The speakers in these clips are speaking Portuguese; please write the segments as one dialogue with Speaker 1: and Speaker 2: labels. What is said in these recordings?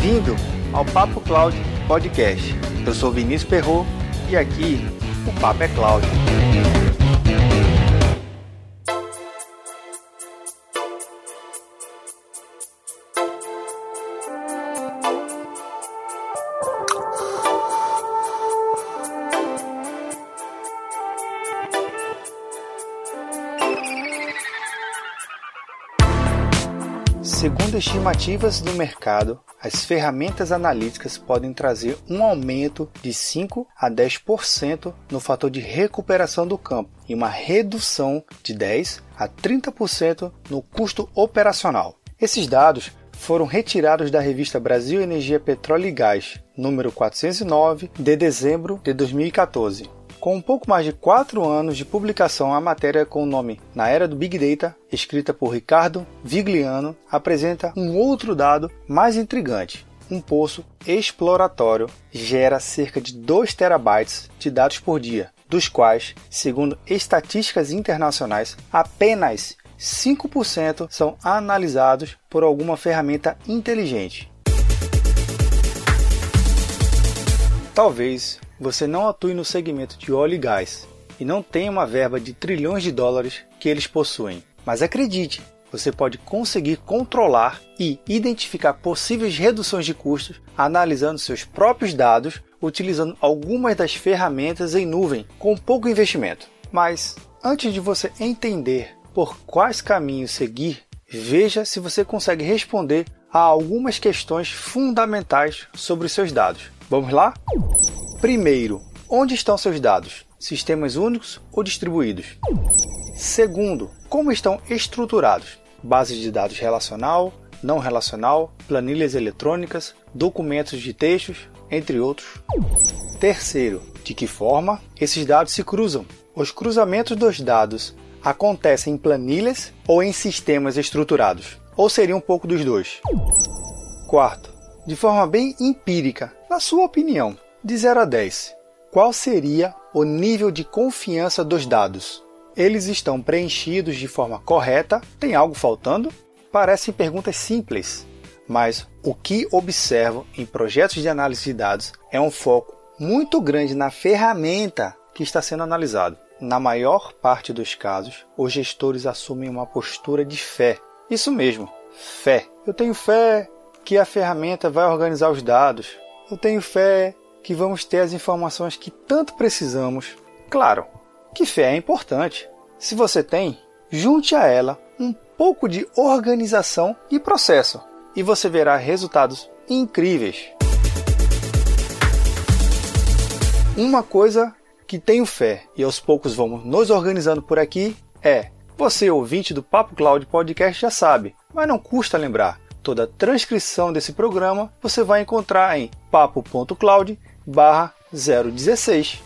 Speaker 1: Bem-vindo ao Papo Cloud Podcast. Eu sou Vinícius Perro e aqui o Papo é Cloud. Segundo estimativas do mercado, as ferramentas analíticas podem trazer um aumento de 5 a 10% no fator de recuperação do campo e uma redução de 10 a 30% no custo operacional. Esses dados foram retirados da revista Brasil Energia Petróleo e Gás, número 409, de dezembro de 2014. Com um pouco mais de quatro anos de publicação, a matéria com o nome Na Era do Big Data, escrita por Ricardo Vigliano, apresenta um outro dado mais intrigante. Um poço exploratório gera cerca de 2 terabytes de dados por dia, dos quais, segundo estatísticas internacionais, apenas 5% são analisados por alguma ferramenta inteligente. Talvez você não atue no segmento de óleo e gás e não tenha uma verba de trilhões de dólares que eles possuem. Mas acredite, você pode conseguir controlar e identificar possíveis reduções de custos analisando seus próprios dados, utilizando algumas das ferramentas em nuvem com pouco investimento. Mas antes de você entender por quais caminhos seguir, veja se você consegue responder a algumas questões fundamentais sobre os seus dados. Vamos lá? Primeiro, onde estão seus dados? Sistemas únicos ou distribuídos? Segundo, como estão estruturados? Bases de dados relacional, não relacional, planilhas eletrônicas, documentos de textos, entre outros. Terceiro, de que forma esses dados se cruzam? Os cruzamentos dos dados acontecem em planilhas ou em sistemas estruturados? Ou seria um pouco dos dois? Quarto, de forma bem empírica, na sua opinião, de 0 a 10, qual seria o nível de confiança dos dados? Eles estão preenchidos de forma correta? Tem algo faltando? Parecem perguntas simples, mas o que observo em projetos de análise de dados é um foco muito grande na ferramenta que está sendo analisado. Na maior parte dos casos, os gestores assumem uma postura de fé. Isso mesmo, fé. Eu tenho fé que a ferramenta vai organizar os dados. Eu tenho fé que vamos ter as informações que tanto precisamos. Claro, que fé é importante. Se você tem, junte a ela um pouco de organização e processo e você verá resultados incríveis. Uma coisa que tenho fé e aos poucos vamos nos organizando por aqui é: você ouvinte do Papo Cloud Podcast já sabe, mas não custa lembrar Toda a transcrição desse programa você vai encontrar em papo.cloud 016.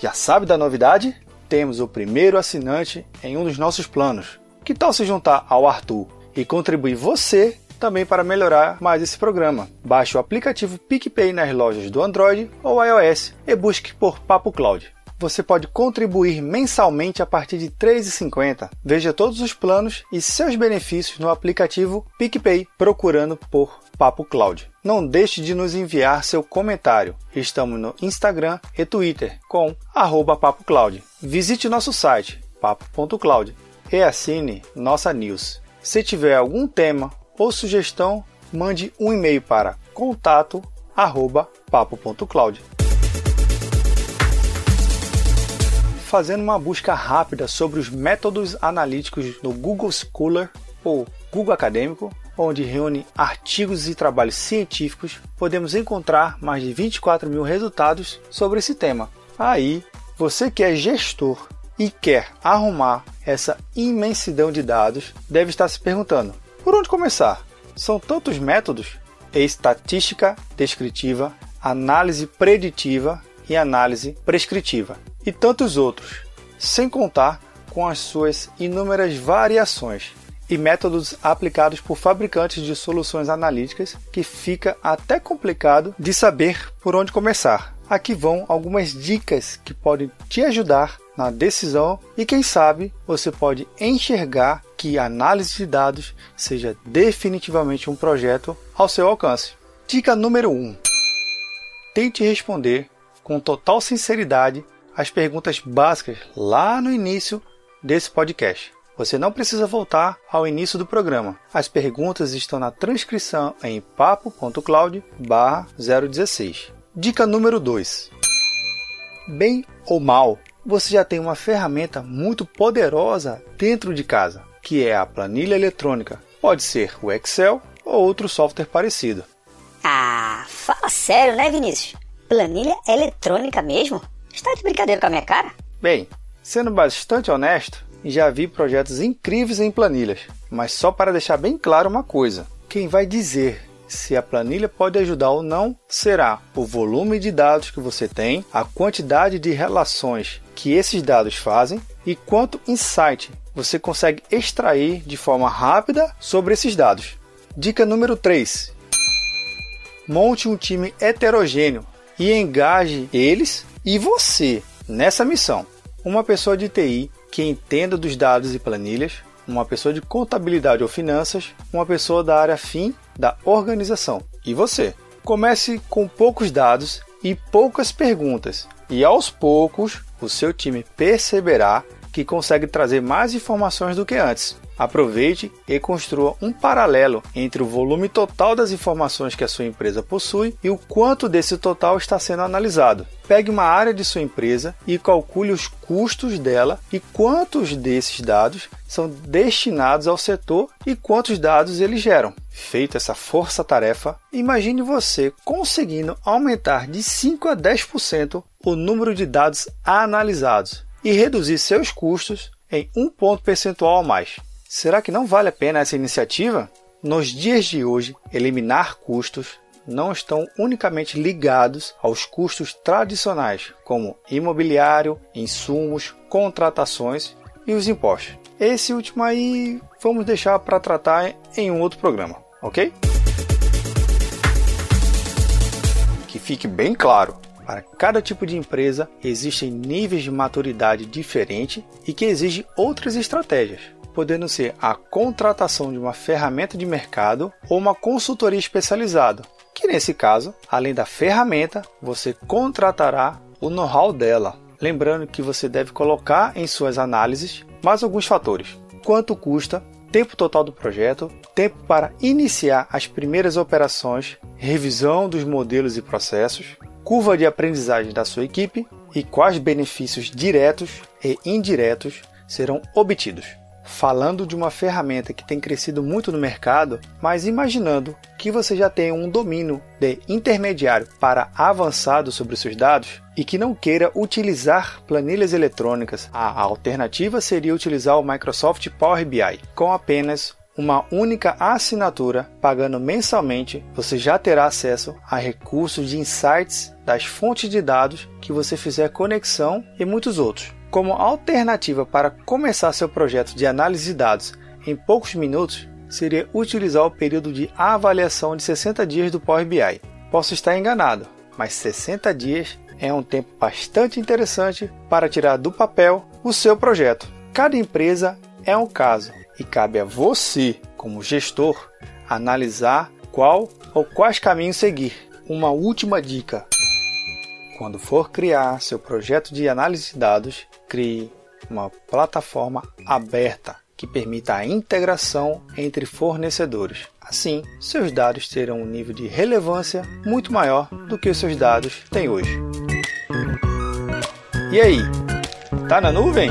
Speaker 1: Já sabe da novidade? Temos o primeiro assinante em um dos nossos planos. Que tal se juntar ao Arthur e contribuir você também para melhorar mais esse programa? Baixe o aplicativo PicPay nas lojas do Android ou iOS e busque por Papo Cloud você pode contribuir mensalmente a partir de R$ 3,50. Veja todos os planos e seus benefícios no aplicativo PicPay procurando por Papo Cloud. Não deixe de nos enviar seu comentário. Estamos no Instagram e Twitter com @papocloud. Visite nosso site papo.cloud e assine nossa news. Se tiver algum tema ou sugestão, mande um e-mail para contato@papo.cloud. fazendo uma busca rápida sobre os métodos analíticos no Google Scholar ou Google Acadêmico, onde reúne artigos e trabalhos científicos, podemos encontrar mais de 24 mil resultados sobre esse tema. Aí, você que é gestor e quer arrumar essa imensidão de dados, deve estar se perguntando: por onde começar? São tantos métodos: estatística descritiva, análise preditiva e análise prescritiva e tantos outros, sem contar com as suas inúmeras variações e métodos aplicados por fabricantes de soluções analíticas que fica até complicado de saber por onde começar. Aqui vão algumas dicas que podem te ajudar na decisão e quem sabe você pode enxergar que análise de dados seja definitivamente um projeto ao seu alcance. Dica número 1. Tente responder com total sinceridade as perguntas básicas lá no início desse podcast. Você não precisa voltar ao início do programa. As perguntas estão na transcrição em papo.cloud/016. Dica número 2. Bem ou mal, você já tem uma ferramenta muito poderosa dentro de casa, que é a planilha eletrônica. Pode ser o Excel ou outro software parecido.
Speaker 2: Ah, fala sério, né, Vinícius? Planilha eletrônica mesmo? Está de brincadeira com a minha cara?
Speaker 1: Bem, sendo bastante honesto, já vi projetos incríveis em planilhas, mas só para deixar bem claro uma coisa: quem vai dizer se a planilha pode ajudar ou não será o volume de dados que você tem, a quantidade de relações que esses dados fazem e quanto insight você consegue extrair de forma rápida sobre esses dados. Dica número 3: monte um time heterogêneo e engaje eles e você nessa missão. Uma pessoa de TI que entenda dos dados e planilhas, uma pessoa de contabilidade ou finanças, uma pessoa da área fim da organização. E você? Comece com poucos dados e poucas perguntas, e aos poucos o seu time perceberá que consegue trazer mais informações do que antes. Aproveite e construa um paralelo entre o volume total das informações que a sua empresa possui e o quanto desse total está sendo analisado. Pegue uma área de sua empresa e calcule os custos dela e quantos desses dados são destinados ao setor e quantos dados eles geram. Feita essa força-tarefa, imagine você conseguindo aumentar de 5 a 10% o número de dados analisados e reduzir seus custos em um ponto percentual a mais. Será que não vale a pena essa iniciativa? Nos dias de hoje, eliminar custos não estão unicamente ligados aos custos tradicionais, como imobiliário, insumos, contratações e os impostos. Esse último aí vamos deixar para tratar em um outro programa, ok? Que fique bem claro, para cada tipo de empresa existem níveis de maturidade diferentes e que exigem outras estratégias podendo ser a contratação de uma ferramenta de mercado ou uma consultoria especializada, que nesse caso, além da ferramenta, você contratará o know-how dela. Lembrando que você deve colocar em suas análises mais alguns fatores: quanto custa, tempo total do projeto, tempo para iniciar as primeiras operações, revisão dos modelos e processos, curva de aprendizagem da sua equipe e quais benefícios diretos e indiretos serão obtidos. Falando de uma ferramenta que tem crescido muito no mercado, mas imaginando que você já tem um domínio de intermediário para avançado sobre os seus dados e que não queira utilizar planilhas eletrônicas, a alternativa seria utilizar o Microsoft Power BI com apenas uma única assinatura, pagando mensalmente, você já terá acesso a recursos de insights das fontes de dados que você fizer conexão e muitos outros. Como alternativa para começar seu projeto de análise de dados em poucos minutos, seria utilizar o período de avaliação de 60 dias do Power BI. Posso estar enganado, mas 60 dias é um tempo bastante interessante para tirar do papel o seu projeto. Cada empresa é um caso e cabe a você, como gestor, analisar qual ou quais caminhos seguir. Uma última dica: quando for criar seu projeto de análise de dados, crie uma plataforma aberta que permita a integração entre fornecedores. Assim, seus dados terão um nível de relevância muito maior do que os seus dados têm hoje. E aí? Tá na nuvem?